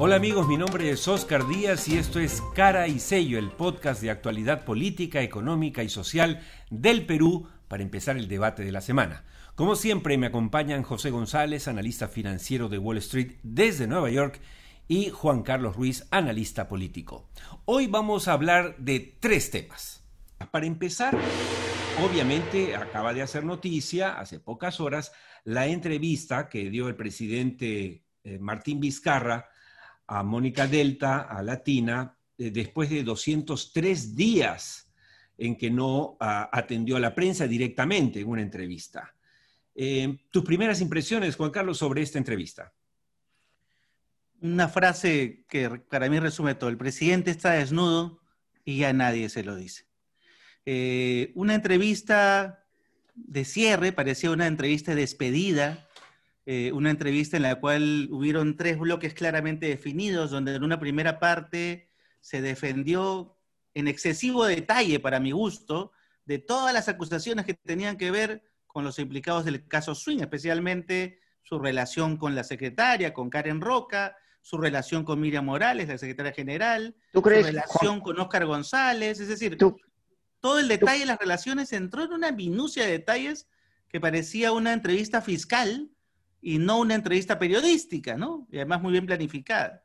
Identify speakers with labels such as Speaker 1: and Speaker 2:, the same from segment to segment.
Speaker 1: Hola amigos, mi nombre es Oscar Díaz y esto es Cara y Sello, el podcast de actualidad política, económica y social del Perú para empezar el debate de la semana. Como siempre me acompañan José González, analista financiero de Wall Street desde Nueva York, y Juan Carlos Ruiz, analista político. Hoy vamos a hablar de tres temas. Para empezar, obviamente acaba de hacer noticia hace pocas horas la entrevista que dio el presidente eh, Martín Vizcarra a Mónica Delta, a Latina, eh, después de 203 días en que no ah, atendió a la prensa directamente en una entrevista. Eh, tus primeras impresiones, Juan Carlos, sobre esta entrevista.
Speaker 2: Una frase que para mí resume todo. El presidente está desnudo y ya nadie se lo dice. Eh, una entrevista de cierre, parecía una entrevista de despedida, eh, una entrevista en la cual hubieron tres bloques claramente definidos, donde en una primera parte se defendió en excesivo detalle, para mi gusto, de todas las acusaciones que tenían que ver con los implicados del caso Swing, especialmente su relación con la secretaria, con Karen Roca, su relación con Miriam Morales, la secretaria general, su relación con Óscar González, es decir, todo el detalle de las relaciones entró en una minucia de detalles que parecía una entrevista fiscal y no una entrevista periodística, ¿no? Y además muy bien planificada.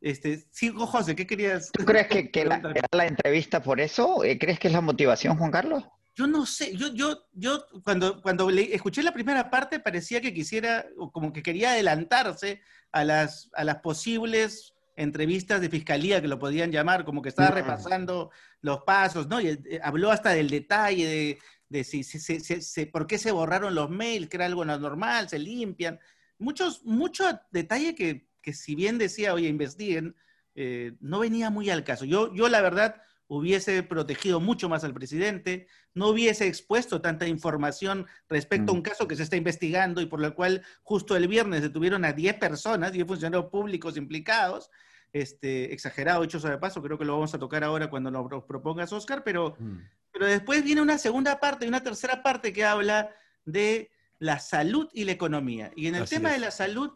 Speaker 2: Este, sí, José, ¿qué querías?
Speaker 3: ¿Tú crees que, que la, la, entrevista por eso? Eh, ¿Crees que es la motivación, Juan Carlos?
Speaker 2: Yo no sé, yo, yo, yo cuando, cuando le, escuché la primera parte parecía que quisiera, o como que quería adelantarse a las, a las posibles entrevistas de fiscalía que lo podían llamar, como que estaba repasando los pasos, ¿no? Y eh, habló hasta del detalle de de si, si, por qué se borraron los mails, que era algo normal, se limpian. Muchos, mucho detalle que, que si bien decía, oye, investiguen, eh, no venía muy al caso. Yo, yo, la verdad, hubiese protegido mucho más al presidente, no hubiese expuesto tanta información respecto a un mm. caso que se está investigando y por lo cual justo el viernes detuvieron a 10 personas, 10 funcionarios públicos implicados. Este, exagerado, hecho de paso, creo que lo vamos a tocar ahora cuando nos propongas, Oscar, pero, mm. Pero después viene una segunda parte y una tercera parte que habla de la salud y la economía. Y en el tema de la salud,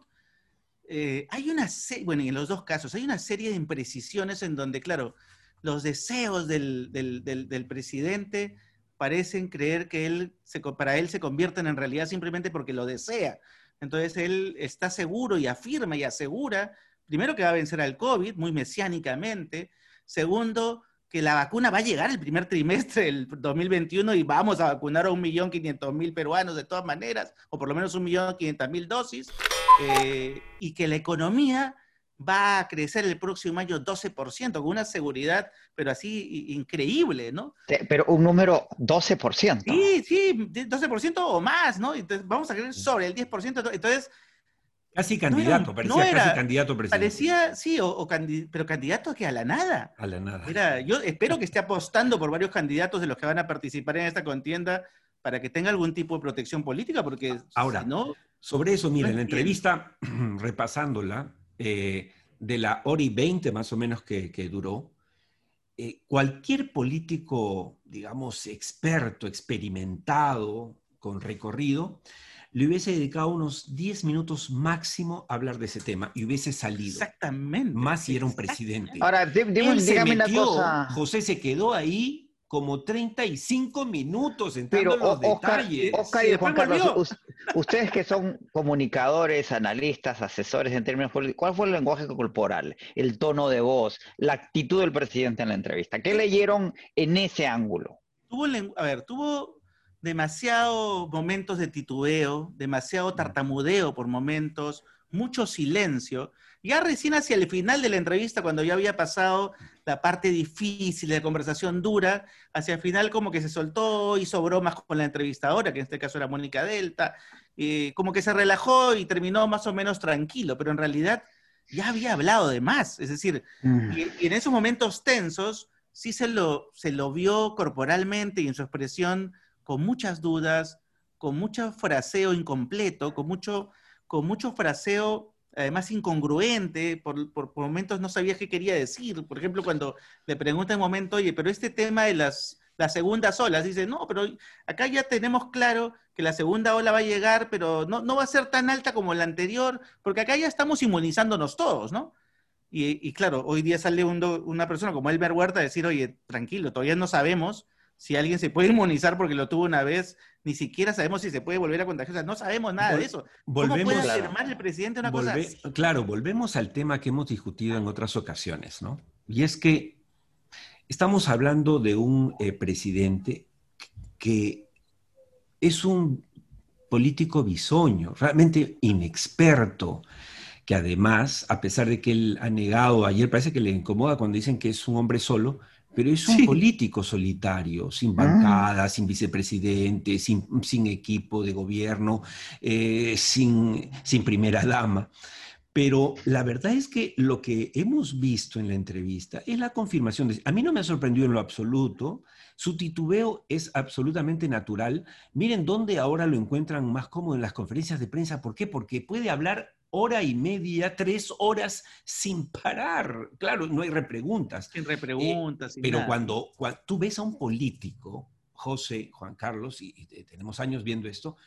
Speaker 2: eh, hay una serie, bueno, en los dos casos, hay una serie de imprecisiones en donde, claro, los deseos del, del, presidente parecen creer que él se, para él se convierten en realidad simplemente porque lo desea. Entonces él está seguro y afirma y asegura, primero que va a vencer al COVID, muy mesiánicamente. Segundo, que la vacuna va a llegar el primer trimestre del 2021 y vamos a vacunar a 1.500.000 peruanos de todas maneras, o por lo menos 1.500.000 dosis, eh, y que la economía va a crecer el próximo año 12%, con una seguridad, pero así increíble, ¿no?
Speaker 3: Pero un número 12%.
Speaker 2: Sí, sí, 12% o más, ¿no? Entonces vamos a crecer sobre el 10%. Entonces,
Speaker 1: Casi candidato, parecía casi candidato
Speaker 2: presidente. Parecía, sí, o, pero candidato que a la nada.
Speaker 1: A la nada.
Speaker 2: Era, yo espero que esté apostando por varios candidatos de los que van a participar en esta contienda para que tenga algún tipo de protección política, porque
Speaker 1: ahora, no, sobre eso, miren, en la entrevista, repasándola, eh, de la hora y veinte más o menos que, duró, eh, cualquier político, digamos, experto, experimentado, con recorrido, le hubiese dedicado unos 10 minutos máximo a hablar de ese tema y hubiese salido.
Speaker 2: Exactamente.
Speaker 1: Más si era un presidente.
Speaker 3: Ahora, dígame una cosa.
Speaker 1: José se quedó ahí como 35 minutos entrando
Speaker 3: Pero,
Speaker 1: los detalles.
Speaker 3: Oscar y Juan Carlos, ustedes que son comunicadores, analistas, asesores en términos políticos, ¿cuál fue el lenguaje corporal, el tono de voz, la actitud del presidente en la entrevista? ¿Qué leyeron en ese ángulo?
Speaker 2: Tuvo, a ver, tuvo demasiado momentos de titubeo, demasiado tartamudeo por momentos, mucho silencio. Ya recién hacia el final de la entrevista, cuando ya había pasado la parte difícil la conversación dura, hacia el final como que se soltó, hizo bromas con la entrevistadora, que en este caso era Mónica Delta, como que se relajó y terminó más o menos tranquilo, pero en realidad ya había hablado de más. Es decir, mm. y, en esos momentos tensos sí se lo, se lo vio corporalmente y en su expresión con muchas dudas, con mucho fraseo incompleto, con mucho, con mucho fraseo además incongruente, por, por, momentos no sabía qué quería decir. Por ejemplo, cuando le pregunta en un momento, oye, pero este tema de las, las segundas olas, dice, no, pero acá ya tenemos claro que la segunda ola va a llegar, pero no, no va a ser tan alta como la anterior, porque acá ya estamos inmunizándonos todos, ¿no? Y, claro, hoy día sale una persona como Elmer Huerta a decir, oye, tranquilo, todavía no sabemos si alguien se puede inmunizar porque lo tuvo una vez, ni siquiera sabemos si se puede volver a contagiar, no sabemos nada de eso.
Speaker 1: ¿Cómo puede
Speaker 2: afirmar el presidente una cosa así?
Speaker 1: Claro, volvemos al tema que hemos discutido en otras ocasiones, ¿no? Y es que estamos hablando de un eh, presidente que es un político bisoño, realmente inexperto, que además, a pesar de que él ha negado, ayer parece que le incomoda cuando dicen que es un hombre solo, pero es un político solitario, sin ah. bancada, sin vicepresidente, sin, sin, equipo de gobierno, eh, sin, sin primera dama. Pero la verdad es que lo que hemos visto en la entrevista es la confirmación. De, a mí no me ha sorprendido en lo absoluto. Su titubeo es absolutamente natural. Miren dónde ahora lo encuentran más cómodo en las conferencias de prensa. ¿Por qué? Porque puede hablar hora y media, tres horas sin parar. Claro, no hay repreguntas.
Speaker 2: Sin repreguntas.
Speaker 1: Eh, pero Cuando, tú ves a un político, José, Juan Carlos, y, tenemos años viendo esto,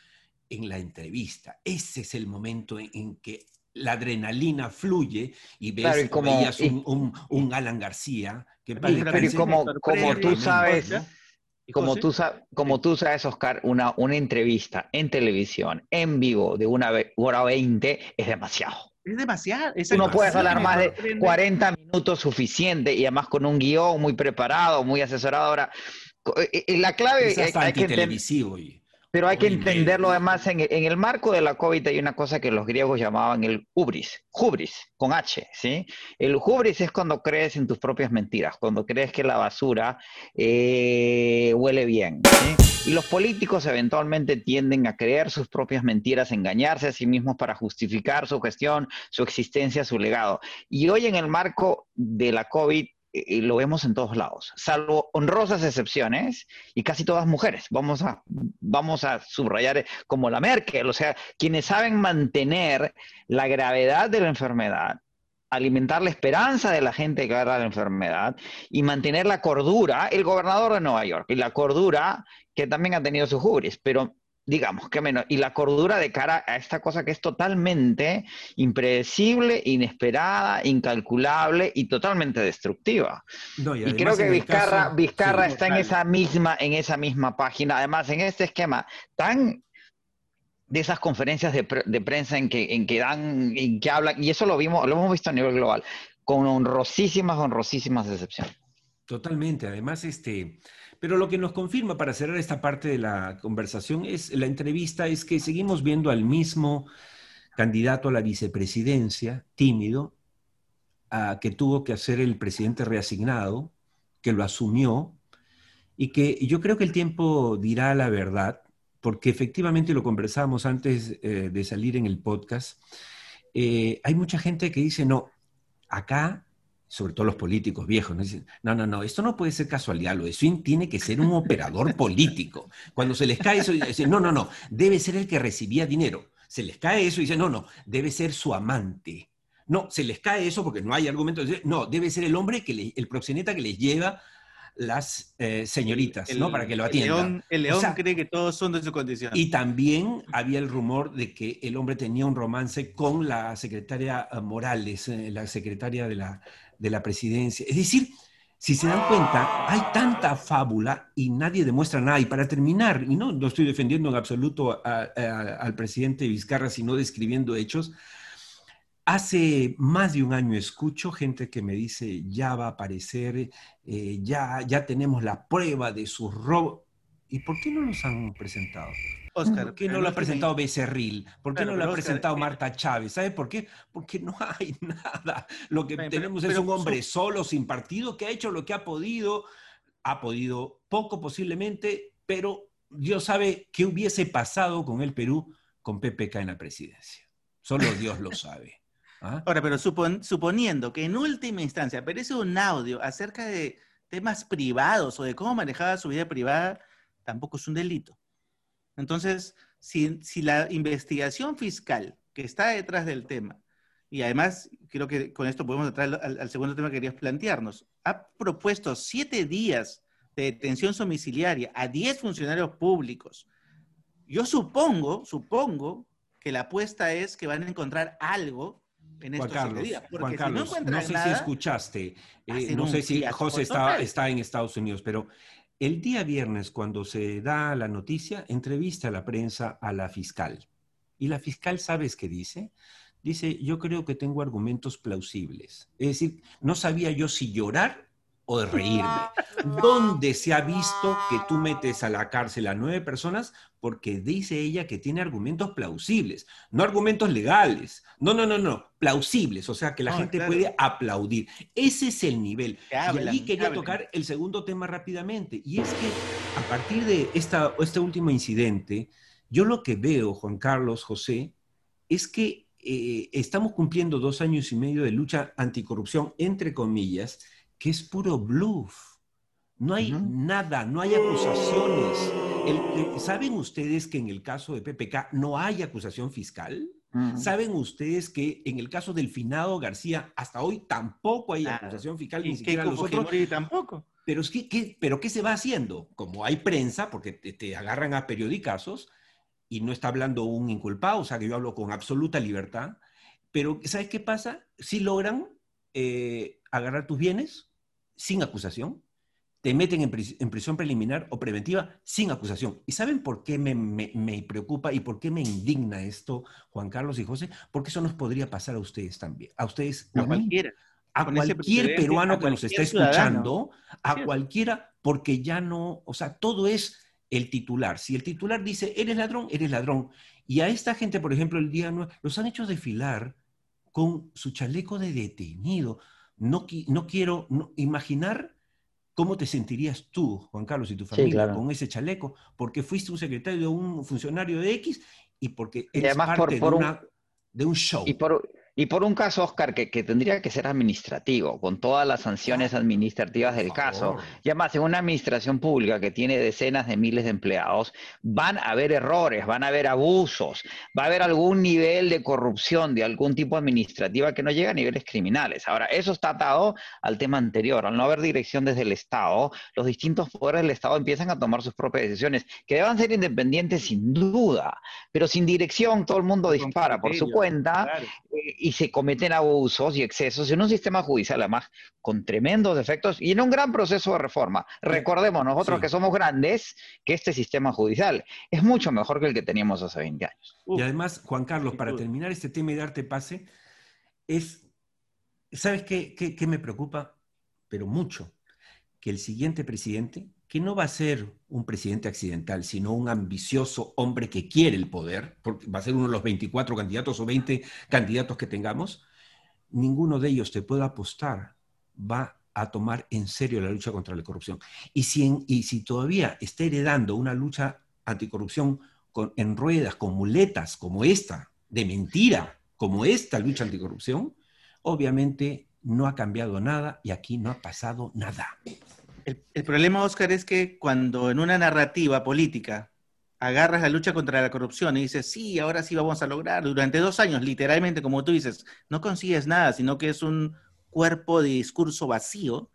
Speaker 1: en la entrevista, ese es el momento en, que la adrenalina fluye y ves como, un, un, Alan García que
Speaker 3: como, como tú sabes como tú, como tú sabes, Oscar, una, una entrevista en televisión, en vivo, de una hora veinte, es demasiado.
Speaker 2: Es demasiado.
Speaker 3: tú no puedes hablar más de 40 minutos suficiente y además con un guion muy preparado, muy asesorado. Ahora, eh, eh, la clave
Speaker 1: es hasta televisivo y
Speaker 3: pero hay que entenderlo además en, el marco de la COVID hay una cosa que los griegos llamaban el hubris, hubris, con H, ¿sí? El hubris es cuando crees en tus propias mentiras, cuando crees que la basura eh, huele bien, ¿sí? Y los políticos eventualmente tienden a creer sus propias mentiras, engañarse a sí mismos para justificar su gestión, su existencia, su legado. Y hoy en el marco de la COVID y lo vemos en todos lados, salvo honrosas excepciones y casi todas mujeres. Vamos a, vamos a subrayar como la Merkel, o sea, quienes saben mantener la gravedad de la enfermedad, alimentar la esperanza de la gente que agarra la enfermedad y mantener la cordura, el gobernador de Nueva York, y la cordura que también ha tenido sus juris, pero digamos, que menos, y la cordura de cara a esta cosa que es totalmente impredecible, inesperada, incalculable y totalmente destructiva. y, creo que Vizcarra, Vizcarra está en esa misma, en esa misma página, además en este esquema tan de esas conferencias de, prensa en que, en que dan, en que hablan, y eso lo vimos, lo hemos visto a nivel global, con honrosísimas, honrosísimas excepciones.
Speaker 1: Totalmente. Además, este, pero lo que nos confirma para cerrar esta parte de la conversación es la entrevista es que seguimos viendo al mismo candidato a la vicepresidencia, tímido, a, que tuvo que hacer el presidente reasignado, que lo asumió y que yo creo que el tiempo dirá la verdad, porque efectivamente lo conversamos antes eh, de salir en el podcast. Eh, hay mucha gente que dice, no, acá sobre todo los políticos viejos, ¿no? Dicen, no, no, no, esto no puede ser casualidad, lo de Swing tiene que ser un operador político. Cuando se les cae eso, dicen, no, no, no, debe ser el que recibía dinero. Se les cae eso y dicen, no, no, debe ser su amante. No, se les cae eso porque no hay argumento. No, debe ser el hombre, que el proxeneta que les lleva las eh, señoritas, ¿no? Para que lo atiendan.
Speaker 2: El león, cree que todos son de su condición.
Speaker 1: Y también había el rumor de que el hombre tenía un romance con la secretaria eh, Morales, eh, la secretaria de la, de la presidencia. Es decir, si se dan cuenta, hay tanta fábula y nadie demuestra nada. Y para terminar, y no, no estoy defendiendo en absoluto al presidente Vizcarra, sino describiendo hechos, Hace más de un año escucho gente que me dice, ya va a aparecer, eh, ya, ya tenemos la prueba de su robo. ¿Y por qué no los han presentado? Oscar, ¿por qué no lo ha presentado Becerril? ¿Por qué no lo ha presentado Marta Chávez? ¿Sabe por qué? Porque no hay nada. Lo que tenemos es un hombre solo, sin partido, que ha hecho lo que ha podido. Ha podido poco posiblemente, pero Dios sabe qué hubiese pasado con el Perú con PPK en la presidencia. Solo Dios lo sabe.
Speaker 2: ¿Ah? Ahora, pero suponiendo que en última instancia aparece un audio acerca de temas privados o de cómo manejaba su vida privada, tampoco es un delito. Entonces, si, la investigación fiscal que está detrás del tema, y además creo que con esto podemos entrar al, segundo tema que querías plantearnos, ha propuesto siete días de detención domiciliaria a diez funcionarios públicos. Yo supongo, supongo que la apuesta es que van a encontrar algo en
Speaker 1: Juan Carlos,
Speaker 2: siete días. Porque
Speaker 1: Juan
Speaker 2: si
Speaker 1: Carlos,
Speaker 2: no
Speaker 1: sé si escuchaste, eh, no sé si José está, está en Estados Unidos, pero el día viernes, cuando se da la noticia, entrevista a la prensa a la fiscal. Y la fiscal, ¿sabes qué dice? Dice, yo creo que tengo argumentos plausibles. Es decir, no sabía yo si llorar o de reírme. ¿Dónde se ha visto que tú metes a la cárcel a nueve personas porque dice ella que tiene argumentos plausibles, no argumentos legales? No, no, no, no, plausibles, o sea, que la
Speaker 2: No,
Speaker 1: gente
Speaker 2: claro.
Speaker 1: puede aplaudir. Ese es el nivel.
Speaker 2: Que
Speaker 1: y ahí
Speaker 2: que
Speaker 1: quería tocar el segundo tema rápidamente, y es que a partir de esta, este último incidente, yo lo que veo, Juan Carlos, José, es que eh, estamos cumpliendo dos años y medio de lucha anticorrupción, entre comillas, que es puro bluff. No hay nada, no hay acusaciones. El- ¿Saben ustedes que en el caso de PPK no hay acusación fiscal? ¿Saben ustedes que en el caso del finado García hasta hoy tampoco hay acusación fiscal, ni siquiera los otros?
Speaker 2: Tampoco.
Speaker 1: Pero, es que, ¿qué, pero ¿qué se va haciendo? Como hay prensa, porque te, te agarran a periodicazos y no está hablando un inculpado, o sea que yo hablo con absoluta libertad, pero ¿sabes qué pasa? Si logran eh, agarrar tus bienes sin acusación, te meten en, pris- en prisión preliminar o preventiva sin acusación. ¿Y saben por qué me, me- me preocupa y por qué me indigna esto, Juan Carlos y José? Porque eso nos podría pasar a ustedes también, a ustedes,
Speaker 2: A
Speaker 1: a
Speaker 2: cualquiera.
Speaker 1: a cualquier peruano
Speaker 2: a
Speaker 1: que nos
Speaker 2: ciudadano.
Speaker 1: escuchando, a cualquiera, porque ya no, o sea, todo es el titular. Si el titular dice, eres ladrón, eres ladrón. Y a esta gente, por ejemplo, el día nue- los han hecho desfilar con su chaleco de detenido. No, qui- no quiero no- imaginar cómo te sentirías tú, Juan Carlos, y tu familia
Speaker 3: claro.
Speaker 1: con ese chaleco, porque fuiste un secretario de un funcionario de X y porque eres
Speaker 3: además
Speaker 1: parte
Speaker 3: por
Speaker 1: de,
Speaker 3: un-
Speaker 1: una- de un show.
Speaker 3: Y por, y por un caso, Oscar, que, que tendría que ser administrativo, con todas las sanciones administrativas del caso. Y además, en una administración pública que tiene decenas de miles de empleados, van a haber errores, van a haber abusos, va a haber algún nivel de corrupción de algún tipo administrativa que no llega a niveles criminales. Ahora, eso está atado al tema anterior. Al no haber dirección desde el Estado, los distintos poderes del Estado empiezan a tomar sus propias decisiones, que deban ser independientes sin duda, pero sin dirección todo el mundo dispara por su cuenta eh, y se cometen abusos y excesos en un sistema judicial, además, con tremendos defectos y en un gran proceso de reforma. Recordemos nosotros
Speaker 1: Sí.
Speaker 3: que somos grandes que este sistema judicial es mucho mejor que el que teníamos hace 20 años.
Speaker 1: Y además, Juan Carlos, para terminar este tema y darte pase, es, ¿sabes qué, qué- qué me preocupa? Pero mucho, que el siguiente presidente, que no va a ser un presidente accidental, sino un ambicioso hombre que quiere el poder, porque va a ser uno de los 24 candidatos o 20 candidatos que tengamos, ninguno de ellos te puedo apostar va a tomar en serio la lucha contra la corrupción. Y si, y si todavía está heredando una lucha anticorrupción con- en ruedas, con muletas como esta, de mentira, como esta lucha anticorrupción, obviamente no ha cambiado nada y aquí no ha pasado nada.
Speaker 2: El, el problema, Oscar, es que cuando en una narrativa política agarras la lucha contra la corrupción y dices, sí, ahora sí vamos a lograr, durante dos años, literalmente, como tú dices, no consigues nada, sino que es un cuerpo de discurso vacío,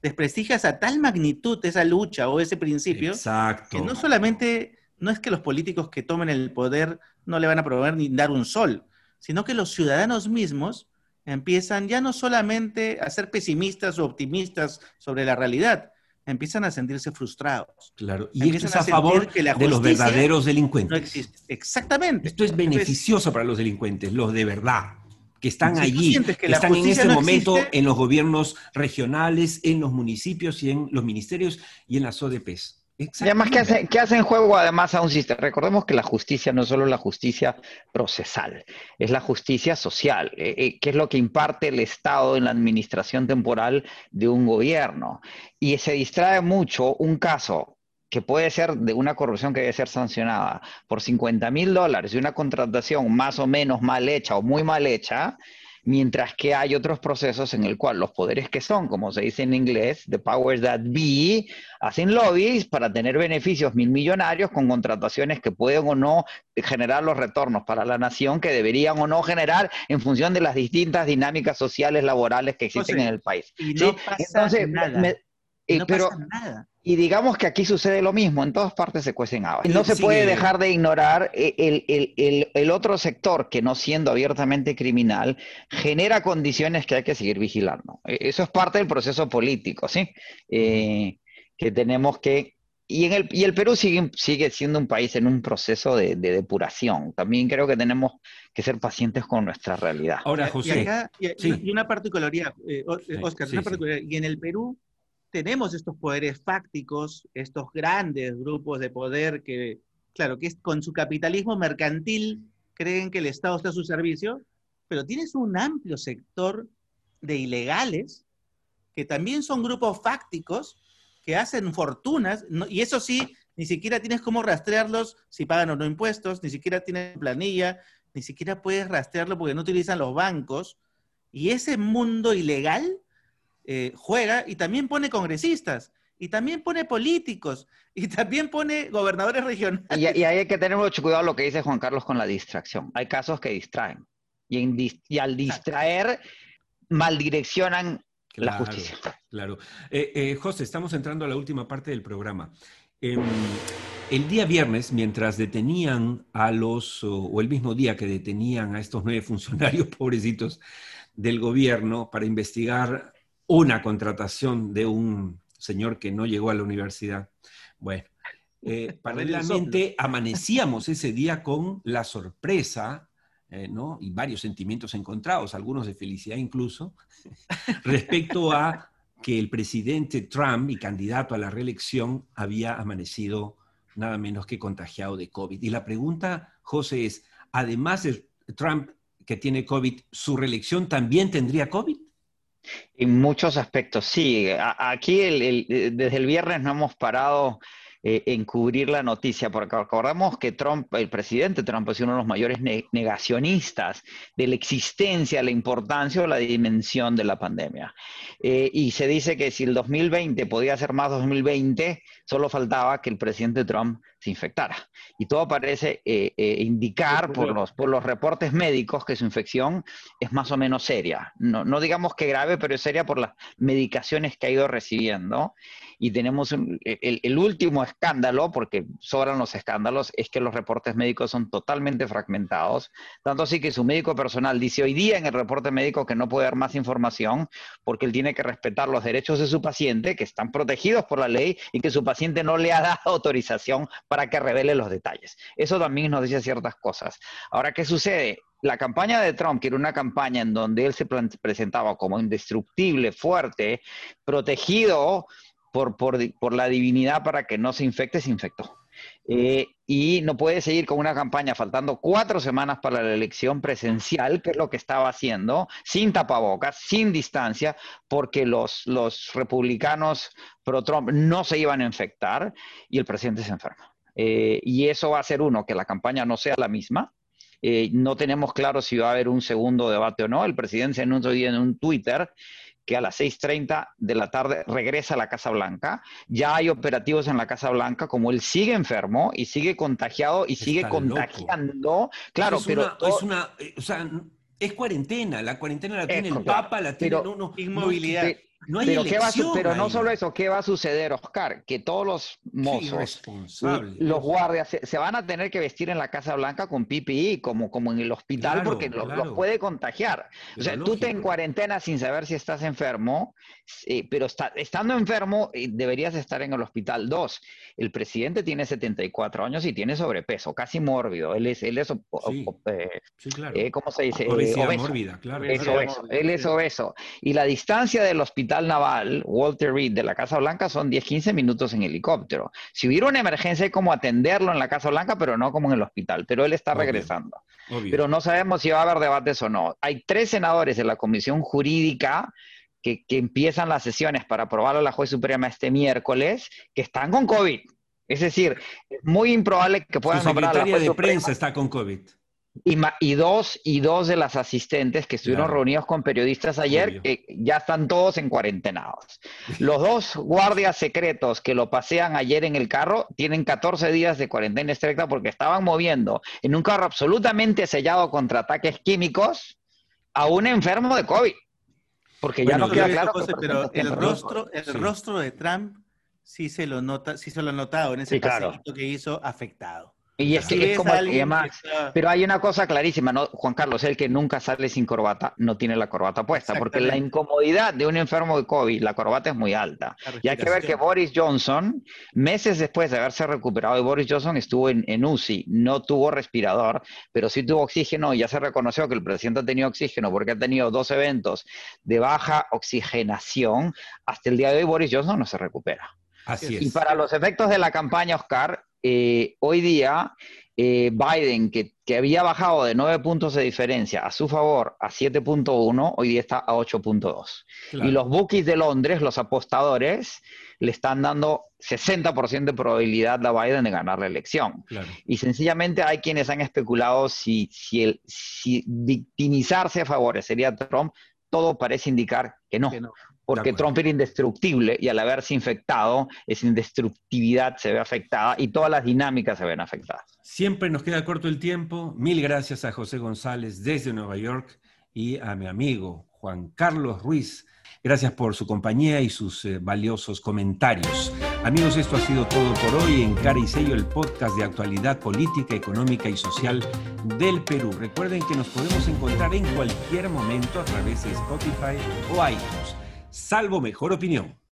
Speaker 2: desprestigias a tal magnitud esa lucha o ese principio
Speaker 1: Exacto.
Speaker 2: que no solamente, no es que los políticos que tomen el poder no le van a promover ni dar un sol, sino que los ciudadanos mismos empiezan ya no solamente a ser pesimistas o optimistas sobre la realidad, empiezan a sentirse frustrados.
Speaker 1: Claro. Y
Speaker 2: Empiezan
Speaker 1: esto es
Speaker 2: a
Speaker 1: a favor
Speaker 2: sentir que la
Speaker 1: de los verdaderos
Speaker 2: No
Speaker 1: delincuentes.
Speaker 2: existe. Exactamente.
Speaker 1: Esto es beneficioso para los delincuentes, los de verdad, que están
Speaker 2: Si
Speaker 1: allí,
Speaker 2: que
Speaker 1: están en este
Speaker 2: no
Speaker 1: momento
Speaker 2: existe-
Speaker 1: en los gobiernos regionales, en los municipios y en los ministerios y en las ODPs.
Speaker 3: Y además, ¿qué hace, qué hace en juego además a un sistema? Recordemos que la justicia no es solo la justicia procesal, es la justicia social, eh, eh, que es lo que imparte el Estado en la administración temporal de un gobierno. Y se distrae mucho un caso que puede ser de una corrupción que debe ser sancionada por 50 mil dólares y una contratación más o menos mal hecha o muy mal hecha, mientras que hay otros procesos en el cual los poderes que son, como se dice en inglés, the powers that be, hacen lobbies para tener beneficios mil millonarios con contrataciones que pueden o no generar los retornos para la nación que deberían o no generar en función de las distintas dinámicas sociales, laborales que existen en el país.
Speaker 2: y
Speaker 3: ¿sí?
Speaker 2: no pasa
Speaker 3: Entonces,
Speaker 2: nada.
Speaker 3: me-
Speaker 2: Y no pasa nada.
Speaker 3: Y digamos que aquí sucede lo mismo, en todas partes se cuecen habas. No se puede dejar de ignorar el, otro sector que no siendo abiertamente criminal genera condiciones que hay que seguir vigilando. E, eso es parte del proceso político, ¿sí? Eh, que tenemos que... Y, en el, y el Perú sigue, sigue siendo un país en un proceso de, depuración. También creo que tenemos que ser pacientes con nuestra realidad.
Speaker 2: Ahora, José... Y, una particularidad, eh, Oscar, una particularidad. Y en el Perú tenemos estos poderes fácticos, estos grandes grupos de poder que, claro, que con su capitalismo mercantil creen que el Estado está a su servicio, pero tienes un amplio sector de ilegales que también son grupos fácticos que hacen fortunas, y eso sí, ni siquiera tienes cómo rastrearlos si pagan o no impuestos, ni siquiera tienes planilla, ni siquiera puedes rastrearlo porque no utilizan los bancos. Y ese mundo ilegal eh, juega y también pone congresistas, y también pone políticos, y también pone gobernadores regionales.
Speaker 3: Y, ahí hay que tener mucho cuidado lo que dice Juan Carlos con la distracción. Hay casos que distraen, y, al distraer, maldireccionan la justicia.
Speaker 1: Claro. Eh, eh, José, estamos entrando a la última parte del programa. Em, el día viernes, mientras detenían a los, o el mismo día que detenían a estos nueve funcionarios pobrecitos del gobierno para investigar una contratación de un señor que no llegó a la universidad. Bueno, eh, paralelamente amanecíamos ese día con la sorpresa, eh, ¿no? Y varios sentimientos encontrados, algunos de felicidad incluso, respecto a que el presidente Trump y candidato a la reelección había amanecido nada menos que contagiado de COVID. Y la pregunta, José, es, además de Trump que tiene COVID, ¿su reelección también tendría COVID?
Speaker 3: En muchos aspectos, sí. Aquí desde el viernes no hemos parado eh, en cubrir la noticia, porque recordamos que Trump, el presidente Trump, es uno de los mayores negacionistas de la existencia, la importancia o la dimensión de la pandemia. Eh, y se dice que si el 2020 podía ser más 2020, solo faltaba que el presidente Trump se infectara. Y todo parece eh, indicar por los, por los reportes médicos que su infección es más o menos seria. No, no digamos que grave, pero es seria por las medicaciones que ha ido recibiendo y tenemos el, último escándalo, porque sobran los escándalos, es que los reportes médicos son totalmente fragmentados, tanto así que su médico personal dice hoy día en el reporte médico que no puede dar más información porque él tiene que respetar los derechos de su paciente, que están protegidos por la ley y que su paciente no le ha dado autorización para que revele los detalles. Eso también nos dice ciertas cosas. Ahora, ¿qué sucede? la campaña de Trump, que era una campaña en donde él se presentaba como indestructible, fuerte, protegido por, la divinidad para que no se infecte, se infectó. Eh, y no puede seguir con una campaña faltando cuatro semanas para la elección presencial, que es lo que estaba haciendo, sin tapabocas, sin distancia, porque los, los republicanos pro-Trump no se iban a infectar y el presidente se enferma. Eh, y eso va a ser uno, que la campaña no sea la misma. Eh, no tenemos claro si va a haber un segundo debate o no. El presidente en un día en un Twitter que a las 6.30 de la tarde regresa a la Casa Blanca. Ya hay operativos en la Casa Blanca, como él sigue enfermo y sigue contagiado y sigue contagiando. Claro, pero...
Speaker 1: es una, eh, o sea, es cuarentena, la cuarentena la tiene el Papa, la tiene...
Speaker 2: inmovilidad.
Speaker 3: No hay pero, pero no solo eso, ¿qué va a suceder, Oscar? Que todos los mozos, los guardias, se, van a tener que vestir en la Casa Blanca con PPI, como, como en el hospital, porque los puede contagiar. o sea, tú te en cuarentena sin saber si estás enfermo, pero estando enfermo eh, deberías estar en el hospital. Dos, el presidente tiene 74 años y tiene sobrepeso, casi mórbido. Él es, él es
Speaker 1: eh,
Speaker 3: eh, ¿cómo se dice?
Speaker 1: Obesidad mórbida, claro.
Speaker 3: Es obeso. Él es obeso. Y la distancia del hospital naval Walter Reed de la Casa Blanca son 10-15 minutos en helicóptero. Si hubiera una emergencia hay como atenderlo en la Casa Blanca, pero no como en el hospital. Pero él está regresando. Pero no sabemos si va a haber debates o no. Hay tres senadores de la Comisión Jurídica que, empiezan las sesiones para aprobar a la juez suprema este miércoles, que están con COVID. Es decir, es muy improbable que puedan
Speaker 1: Su secretaria de prensa está con COVID.
Speaker 3: Y, dos, y dos de las asistentes que estuvieron reunidos con periodistas ayer, que ya están todos en cuarentenados. Los dos guardias secretos que lo pasean ayer en el carro tienen 14 días de cuarentena estricta porque estaban moviendo en un carro absolutamente sellado contra ataques químicos a un enfermo de COVID. Porque ya no queda claro.
Speaker 2: pero el rostro, el rostro de Trump sí se lo nota, sí se lo ha notado en ese sí, que hizo afectado.
Speaker 3: Y es, es como, además, pero hay una cosa clarísima, ¿no? Juan Carlos, el que nunca sale sin corbata no tiene la corbata puesta, porque la incomodidad de un enfermo de COVID, la corbata es muy alta. Y hay que ver que Boris Johnson, meses después de haberse recuperado, y Boris Johnson estuvo en, en UCI, no tuvo respirador, pero sí tuvo oxígeno y ya se reconoció que el presidente ha tenido oxígeno porque ha tenido dos eventos de baja oxigenación. Hasta el día de hoy Boris Johnson no se recupera. Así es. Y para los efectos de la campaña, Oscar, eh, hoy día eh, Biden, que, había bajado de 9 puntos de diferencia a su favor a 7.1, hoy día está a 8.2. Y los bookies de Londres, los apostadores, le están dando 60% de probabilidad a Biden de ganar la elección. Y sencillamente hay quienes han especulado si, si, el, si victimizarse favorecería a Trump. Todo parece indicar que no. Que no porque Trump era indestructible y al haberse infectado, esa indestructividad se ve afectada y todas las dinámicas se ven afectadas.
Speaker 1: Siempre nos queda corto el tiempo. Mil gracias a José González desde Nueva York y a mi amigo Juan Carlos Ruiz. Gracias por su compañía y sus eh, valiosos comentarios. Amigos, esto ha sido todo por hoy en Cara y Sello, el podcast de actualidad política, económica y social del Perú. Recuerden que nos podemos encontrar en cualquier momento a través de Spotify o iTunes salvo mejor opinión.